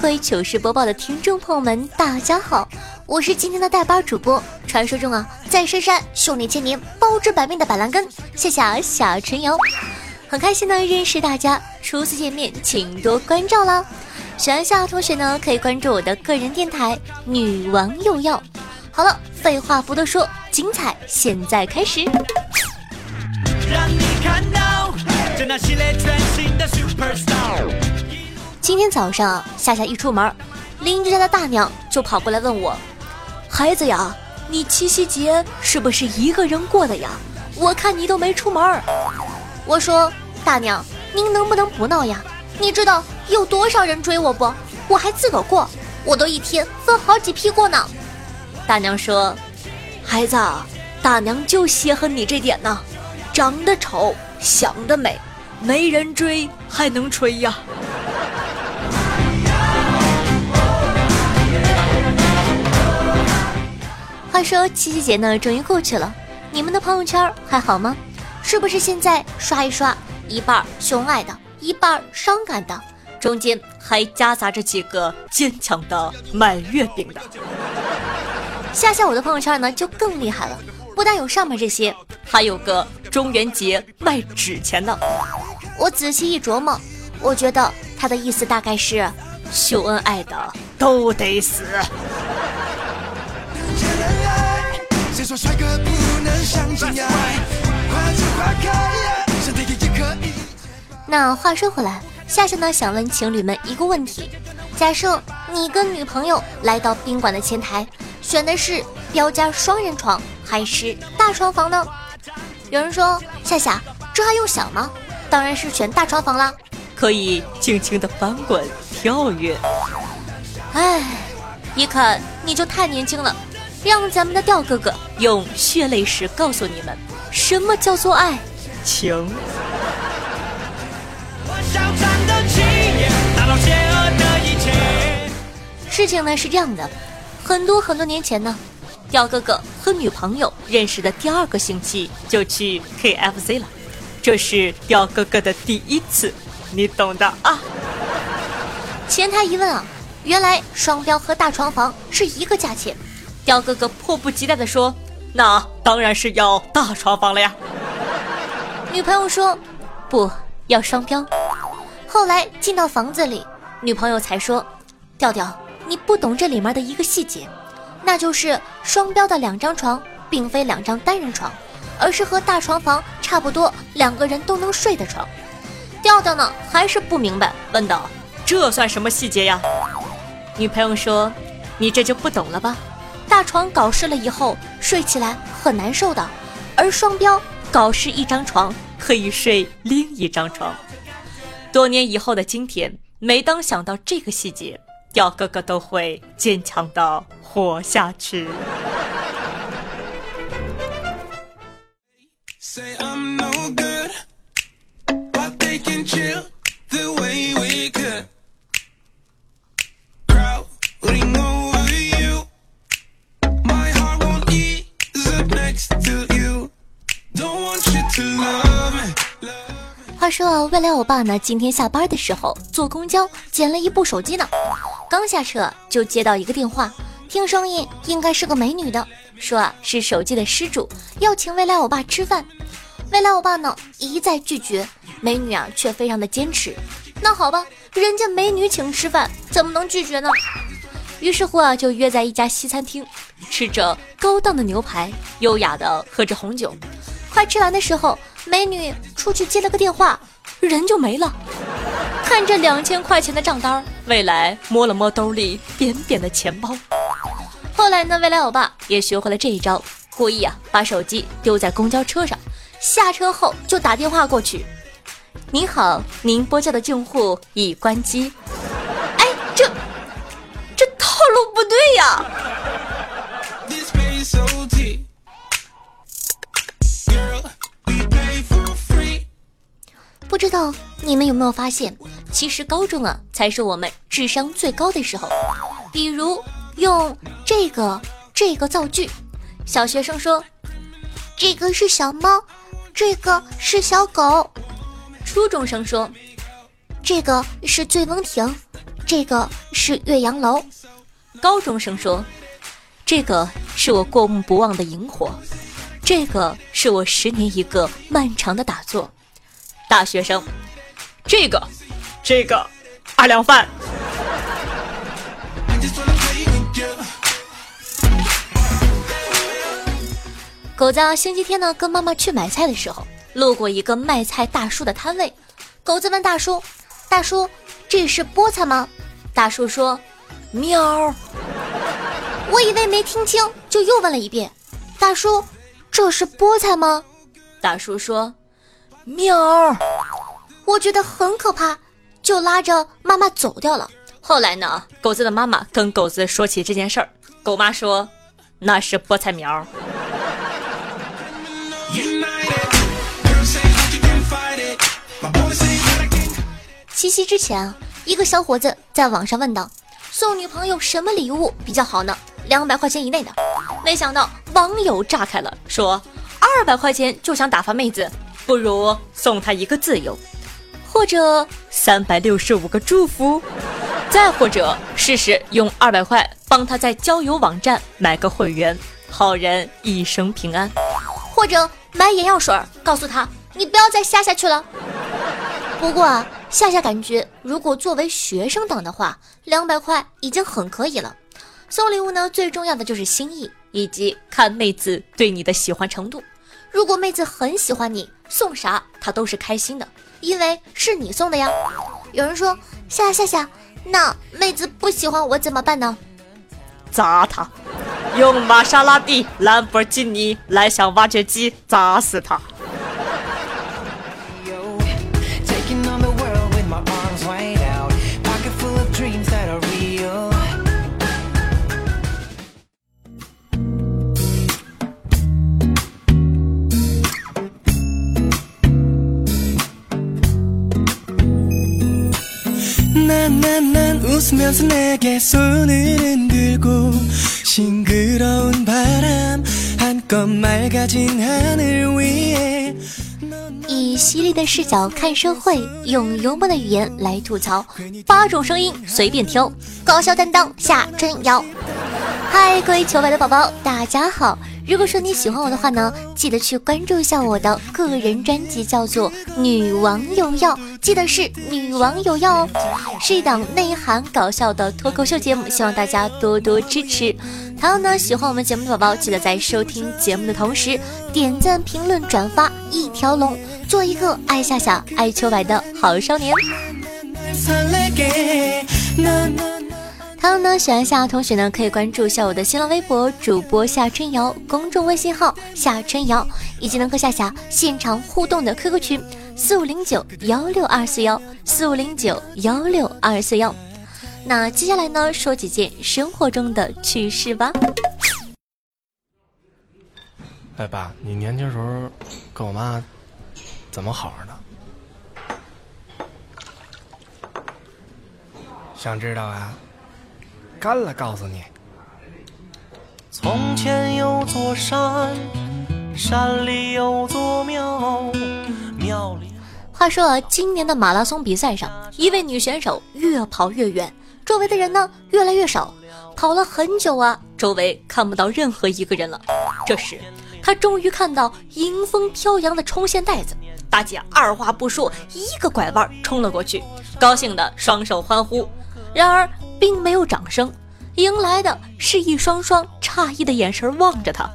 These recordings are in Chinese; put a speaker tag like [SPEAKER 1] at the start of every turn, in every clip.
[SPEAKER 1] 各位糗事播报的听众朋友们，大家好，我是今天的代班主播，传说中啊，在深山修炼千年，包治百病的板蓝根，谢谢小春瑶，很开心呢认识大家，初次见面请多关照啦。喜欢夏同学呢，可以关注我的个人电台女王又要。好了，废话不多说，精彩现在开始。
[SPEAKER 2] 让你看到这那系列全新的 Superstar。
[SPEAKER 1] 今天早上夏夏一出门，邻居家的大娘就跑过来问我：“孩子呀，你七夕节是不是一个人过的呀？我看你都没出门。”我说：“大娘，您能不能不闹呀？你知道有多少人追我不？我还自个儿过，我都一天分好几批过呢。”大娘说：“孩子，大娘就稀罕你这点呢，长得丑，想得美，没人追还能吹呀。”话说七夕节呢，终于过去了，你们的朋友圈还好吗？是不是现在刷一刷，一半秀恩爱的，一半伤感的，中间还夹杂着几个坚强的卖月饼的？夏夏我的朋友圈呢就更厉害了，不但有上面这些，还有个中元节卖纸钱的。我仔细一琢磨，我觉得他的意思大概是，秀恩爱的都得死。
[SPEAKER 2] 谁说帅哥不能相亲呀？花见花开呀，身体也可以。
[SPEAKER 1] 那话说回来，夏夏呢想问情侣们一个问题：假设你跟女朋友来到宾馆的前台，选的是标间双人床还是大床房呢？有人说夏夏，这还用想吗？当然是选大床房啦，可以轻轻的翻滚跳跃。哎，一看你就太年轻了，让咱们的调哥哥用血泪史告诉你们，什么叫做爱情。
[SPEAKER 2] 我想站得起，打倒邪恶的一切。
[SPEAKER 1] 事情呢是这样的，很多很多年前呢，调哥哥和女朋友认识的第二个星期就去 KFC 了，这是调哥哥的第一次，你懂的啊。前台一问啊，原来双标和大床房是一个价钱，调哥哥迫不及待地说：“那当然是要大床房了呀。”女朋友说：“不要双标。”后来进到房子里，女朋友才说：“调调，你不懂这里面的一个细节，那就是双标的两张床并非两张单人床，而是和大床房差不多，两个人都能睡的床。”调调呢还是不明白，问道：“这算什么细节呀？”女朋友说：“你这就不懂了吧？大床搞湿了以后睡起来很难受的，而双标搞湿一张床可以睡另一张床。”多年以后的今天，每当想到这个细节，调哥哥都会坚强的活下去。
[SPEAKER 2] Say I'm no good, but they can chill the way we
[SPEAKER 1] 说啊，未来我爸呢，今天下班的时候坐公交捡了一部手机呢，刚下车就接到一个电话，听声音应该是个美女的，说啊是手机的失主，要请未来我爸吃饭。未来我爸呢一再拒绝，美女啊却非常的坚持。那好吧，人家美女请吃饭，怎么能拒绝呢？于是乎啊，就约在一家西餐厅，吃着高档的牛排，优雅的喝着红酒。快吃完的时候，美女出去接了个电话，人就没了。看着两千块钱的账单，未来摸了摸兜里扁扁的钱包。后来呢，未来欧巴也学会了这一招，故意啊把手机丢在公交车上，下车后就打电话过去。您好，您拨叫的用户已关机。哎，这这套路不对呀！不知道你们有没有发现，其实高中啊才是我们智商最高的时候。比如用这个这个造句，小学生说
[SPEAKER 3] 这个是小猫，这个是小狗，
[SPEAKER 1] 初中生说，
[SPEAKER 3] 这个是醉翁亭，这个是岳阳楼。
[SPEAKER 1] 高中生说，这个是我过目不忘的萤火，这个是我十年一个漫长的打坐。大学生，这个，这个，二两饭。狗子啊，星期天呢跟妈妈去买菜的时候，路过一个卖菜大叔的摊位，狗子问大叔：“大叔，这是菠菜吗？”大叔说：“喵。”
[SPEAKER 3] 我以为没听清，就又问了一遍：“大叔，这是菠菜吗
[SPEAKER 1] 大叔说：“喵。”
[SPEAKER 3] 我觉得很可怕，就拉着妈妈走掉了。
[SPEAKER 1] 后来呢，狗子的妈妈跟狗子说起这件事儿，狗妈说：“那是菠菜苗。
[SPEAKER 3] 七夕之前啊，一个小伙子在网上问道：“送女朋友什么礼物比较好呢？两百块钱以内的。”
[SPEAKER 1] 没想到网友炸开了，说：“二百块钱就想打发妹子，不如送他一个自由，或者三百六十五个祝福，再或者试试用二百块帮他在交友网站买个会员，好人一生平安。”
[SPEAKER 3] 或者买眼药水，告诉他你不要再瞎下去了。不过啊，夏夏感觉如果作为学生党的话，两百块已经很可以了。送礼物呢，最重要的就是心意。
[SPEAKER 1] 以及看妹子对你的喜欢程度。
[SPEAKER 3] 如果妹子很喜欢你，送啥他都是开心的，因为是你送的呀。有人说夏夏夏，那妹子不喜欢我怎么办呢？
[SPEAKER 1] 砸他，用玛莎拉蒂、兰博基尼来向挖掘机砸死他。
[SPEAKER 4] 웃으면서 내게 손을 흔들고 싱그러운 바람 한껏 맑아진 하늘 위에
[SPEAKER 3] 以犀利的视角看社会，用幽默的语言来吐槽，八种声音随便挑，高校担当夏春瑶。 嗨，各位球白的宝宝，大家好！如果说你喜欢我的话呢，记得去关注一下我的个人专辑，叫做《女王有药》，记得是《女王有药》哦，是一档内涵搞笑的脱口秀节目，希望大家多多支持。还有呢，喜欢我们节目的宝宝，记得在收听节目的同时点赞、评论、转发一条龙，做一个爱夏夏、爱秋白的好少年。还有呢，喜欢夏同学呢，可以关注一下我的新浪微博主播夏春瑶，公众微信号夏春瑶，以及能和夏夏现场互动的 QQ 群四五零九幺六二四幺四五零九幺六二四幺。那接下来呢，说几件生活中的趣事吧。
[SPEAKER 5] 哎，爸，你年轻时候跟我妈怎么好着呢？想知道啊？干了，告诉你。从前有座山，山里有座庙，庙里。
[SPEAKER 3] 话说啊，今年的马拉松比赛上，一位女选手越跑越远，周围的人呢越来越少，跑了很久啊，
[SPEAKER 1] 周围看不到任何一个人了。这时，她终于看到迎风飘扬的冲线袋子，大姐二话不说，一个拐弯冲了过去，高兴的双手欢呼。然而，并没有掌声，迎来的是一双双诧异的眼神望着他。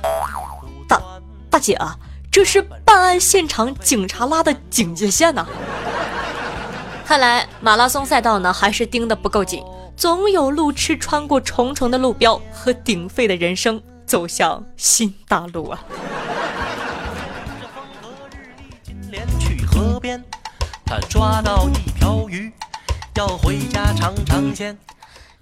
[SPEAKER 1] 大大姐啊，这是办案现场警察拉的警戒线呐、看来马拉松赛道呢还是盯得不够紧，总有路痴穿过重重的路标和鼎沸的人生，走向新大陆啊！
[SPEAKER 5] 他抓到一条鱼，要回家尝尝鲜。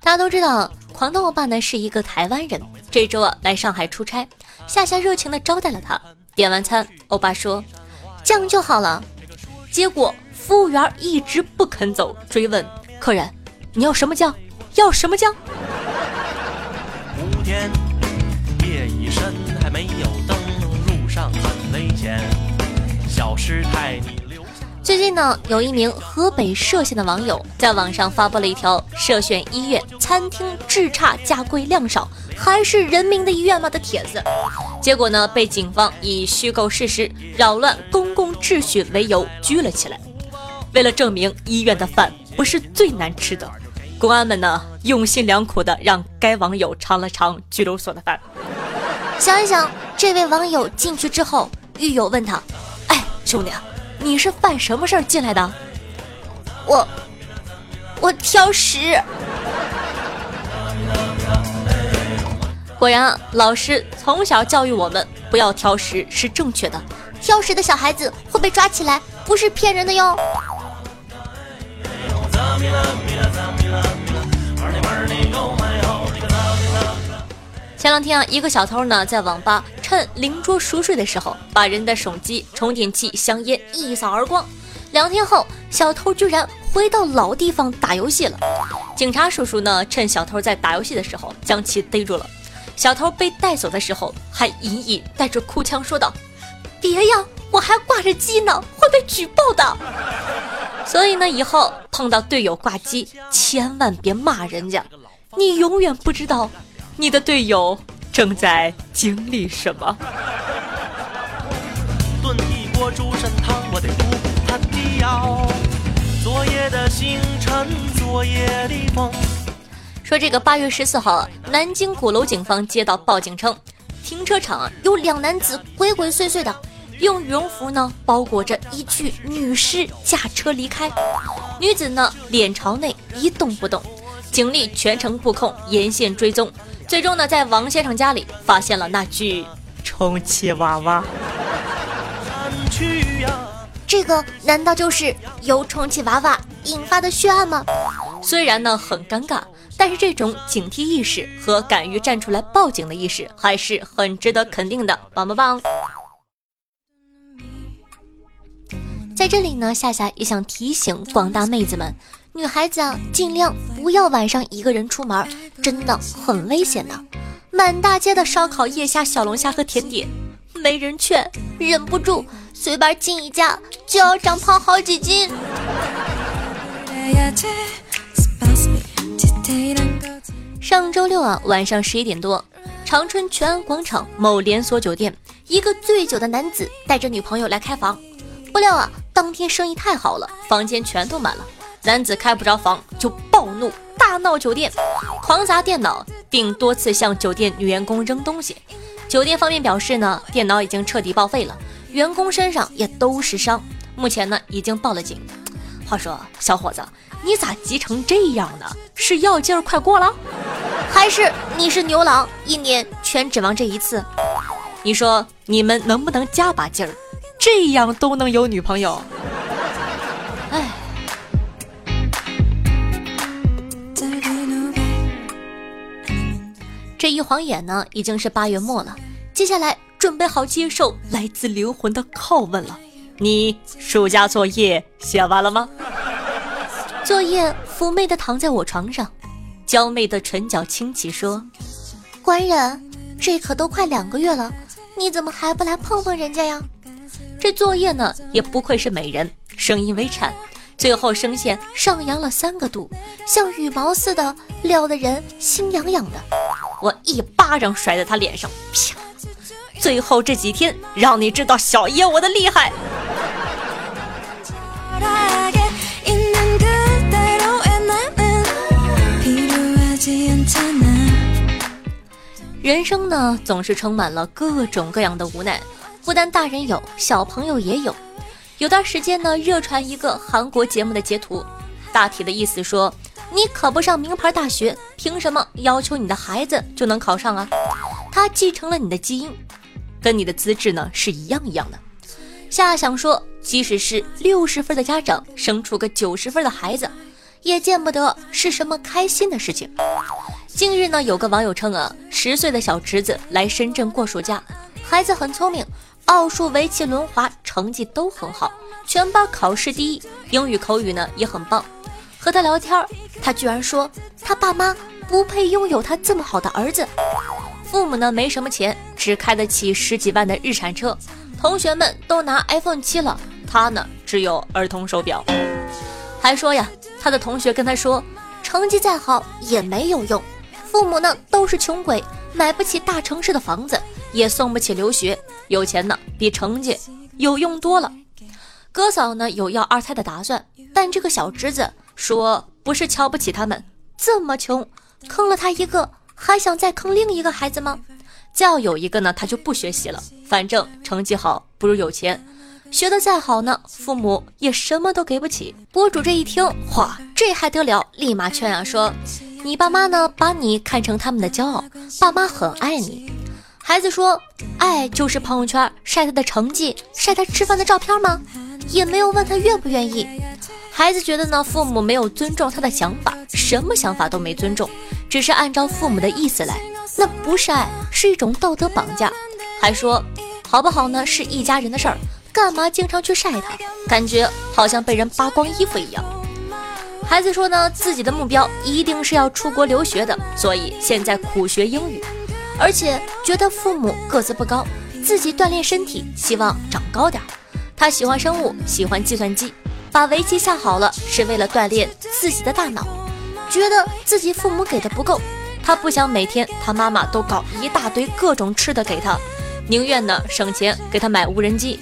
[SPEAKER 1] 大家都知道，狂的欧巴呢是一个台湾人，这周啊来上海出差，夏夏热情的招待了他。点完餐，欧巴说：“酱就好了。”结果服务员一直不肯走，追问客人：“你要什么酱？要什么酱？”
[SPEAKER 5] 五天，夜已深，还没有灯，路上很危险。小师太，你。
[SPEAKER 1] 最近呢，有一名河北涉县的网友在网上发布了一条涉县医院餐厅质差价贵量少，还是人民的医院吗的帖子，结果呢，被警方以虚构事实、扰乱公共秩序为由拘了起来。为了证明医院的饭不是最难吃的，公安们呢用心良苦的让该网友尝了尝拘留所的饭。
[SPEAKER 3] 想一想，这位网友进去之后，狱友问他：“
[SPEAKER 1] 哎，兄弟，你是犯什么事儿进来的？
[SPEAKER 3] 我，我挑食。”
[SPEAKER 1] 果然，老师从小教育我们不要挑食是正确的。
[SPEAKER 3] 挑食的小孩子会被抓起来，不是骗人的哟。
[SPEAKER 1] 前两天啊，一个小偷呢在网吧趁邻桌熟睡的时候，把人的手机、充电器、香烟一扫而光。两天后，小偷居然回到老地方打游戏了。警察叔叔呢趁小偷在打游戏的时候将其逮住了。小偷被带走的时候还隐隐带着哭腔说道：“别呀，我还挂着机呢，会被举报的。”所以呢，以后碰到队友挂机，千万别骂人家，你永远不知道你的队友正在经历什么。
[SPEAKER 5] 炖一锅猪参汤，我得补补他的腰。昨夜的星辰，昨夜的风。
[SPEAKER 1] 说这个八月十四号啊，南京鼓楼警方接到报警称，停车场啊有两男子鬼鬼祟祟的。用羽绒服呢包裹着一具女尸驾车离开，女子呢脸朝内一动不动，警力全程布控，沿线追踪，最终呢在王先生家里发现了那具充气娃娃。
[SPEAKER 3] 这个难道就是由充气娃娃引发的血案吗？
[SPEAKER 1] 虽然呢很尴尬，但是这种警惕意识和敢于站出来报警的意识还是很值得肯定的，棒棒棒！在这里呢，夏夏也想提醒广大妹子们，女孩子啊，尽量不要晚上一个人出门，真的很危险的。满大街的烧烤、夜虾、小龙虾和甜点，没人劝，忍不住随便进一家就要长胖好几斤。上周六啊，晚上十一点多，长春全安广场某连锁酒店，一个醉酒的男子带着女朋友来开房。不料啊，当天生意太好了，房间全都满了。男子开不着房，就暴怒，大闹酒店，狂砸电脑，并多次向酒店女员工扔东西。酒店方面表示呢，电脑已经彻底报废了，员工身上也都是伤，目前呢已经报了警。话说，小伙子，你咋急成这样呢？是药劲儿快过了，
[SPEAKER 3] 还是你是牛郎，一年全指望这一次？
[SPEAKER 1] 你说你们能不能加把劲儿？这样都能有女朋友，这一晃眼呢，已经是八月末了。接下来准备好接受来自灵魂的拷问了。你暑假作业写完了吗？作业妩媚的躺在我床上，娇媚的唇角轻启说：“
[SPEAKER 3] 官人，这可都快两个月了，你怎么还不来碰碰人家呀？”
[SPEAKER 1] 这作业呢，也不愧是美人，声音微颤，最后声线上扬了三个度，像羽毛似的，撩得人心痒痒的。我一巴掌甩在他脸上，啪！最后这几天，让你知道小爷我的厉害。人生呢，总是充满了各种各样的无奈。不但大人有，小朋友也有。有段时间呢，热传一个韩国节目的截图，大体的意思说：你考不上名牌大学，凭什么要求你的孩子就能考上啊？他继承了你的基因，跟你的资质呢是一样一样的。夏想说，即使是六十分的家长生出个九十分的孩子，也见不得是什么开心的事情。近日呢，有个网友称啊，十岁的小侄子来深圳过暑假，孩子很聪明，奥数、围棋、轮滑成绩都很好，全班考试第一，英语口语呢也很棒。和他聊天，他居然说他爸妈不配拥有他这么好的儿子。父母呢没什么钱，只开得起十几万的日产车，同学们都拿 iPhone 七了，他呢只有儿童手表。还说呀，他的同学跟他说，成绩再好也没有用。父母呢都是穷鬼，买不起大城市的房子，也送不起留学。有钱呢比成绩有用多了。哥嫂呢有要二胎的打算，但这个小侄子说不是瞧不起他们，这么穷，坑了他一个，还想再坑另一个孩子吗？再有一个呢，他就不学习了，反正成绩好不如有钱。学得再好呢，父母也什么都给不起。博主这一听，哇，这还得了？立马劝啊，说。你爸妈呢？把你看成他们的骄傲，爸妈很爱你。孩子说：“爱就是朋友圈晒他的成绩，晒他吃饭的照片吗？”也没有问他愿不愿意。孩子觉得呢，父母没有尊重他的想法，什么想法都没尊重，只是按照父母的意思来，那不是爱，是一种道德绑架。还说好不好呢？是一家人的事儿，干嘛经常去晒他？感觉好像被人扒光衣服一样。孩子说呢，自己的目标一定是要出国留学的，所以现在苦学英语，而且觉得父母个子不高，自己锻炼身体，希望长高点儿。他喜欢生物，喜欢计算机，把围棋下好了是为了锻炼自己的大脑。觉得自己父母给的不够，他不想每天他妈妈都搞一大堆各种吃的给他，宁愿呢省钱给他买无人机，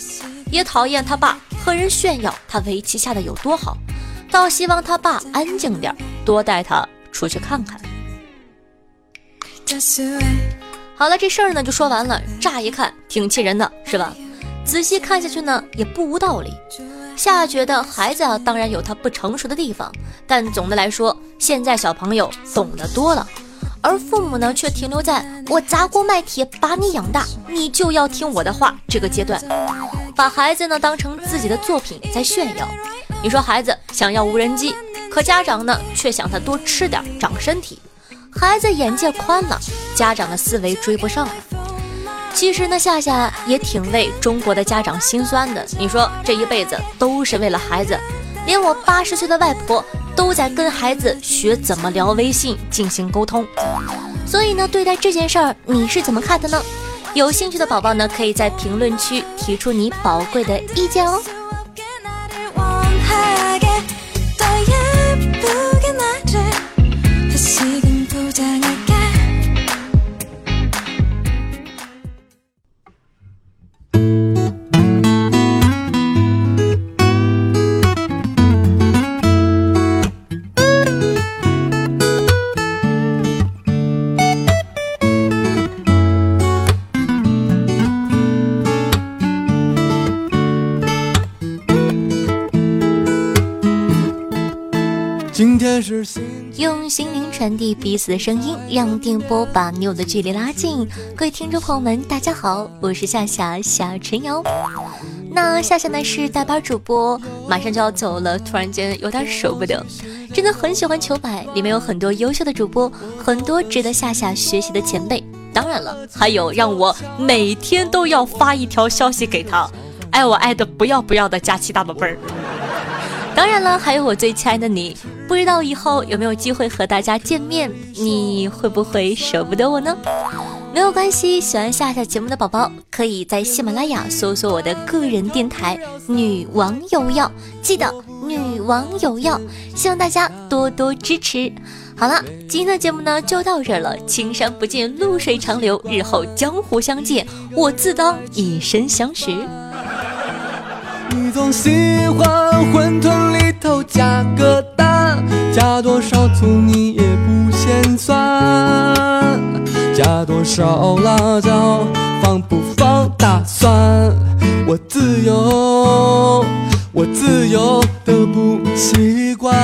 [SPEAKER 1] 也讨厌他爸和人炫耀他围棋下的有多好。倒希望他爸安静点，多带他出去看看。好了，这事儿呢就说完了。乍一看挺气人的，是吧？仔细看下去呢，也不无道理。夏觉得孩子啊，当然有他不成熟的地方，但总的来说，现在小朋友懂得多了，而父母呢，却停留在我砸锅卖铁把你养大，你就要听我的话这个阶段，把孩子呢当成自己的作品在炫耀。你说孩子想要无人机，可家长呢却想他多吃点长身体。孩子眼界宽了，家长的思维追不上了。其实呢，夏夏也挺为中国的家长心酸的。你说这一辈子都是为了孩子，连我八十岁的外婆都在跟孩子学怎么聊微信进行沟通。所以呢，对待这件事儿你是怎么看的呢？有兴趣的宝宝呢，可以在评论区提出你宝贵的意见哦。用心灵传递彼此的声音，让电波把你我的距离拉近。各位听众朋友们，大家好，我是夏夏夏春瑶。那夏夏呢是代班主播，马上就要走了，突然间有点舍不得。真的很喜欢糗百，里面有很多优秀的主播，很多值得夏夏学习的前辈。当然了，还有让我每天都要发一条消息给他，爱我爱的不要不要的佳期大宝贝儿。当然了，还有我最亲爱的你。不知道以后有没有机会和大家见面，你会不会舍不得我呢？没有关系，喜欢夏夏节目的宝宝可以在喜马拉雅搜索我的个人电台“女王有药”，记得“女王有药”，希望大家多多支持。好了，今天的节目呢就到这儿了。青山不见绿水长流，日后江湖相见，我自当以身相许。
[SPEAKER 4] 你总喜欢馄饨里头加个蛋，加多少醋你也不嫌酸，加多少辣椒放不放大蒜？我自由，我自由的不习惯。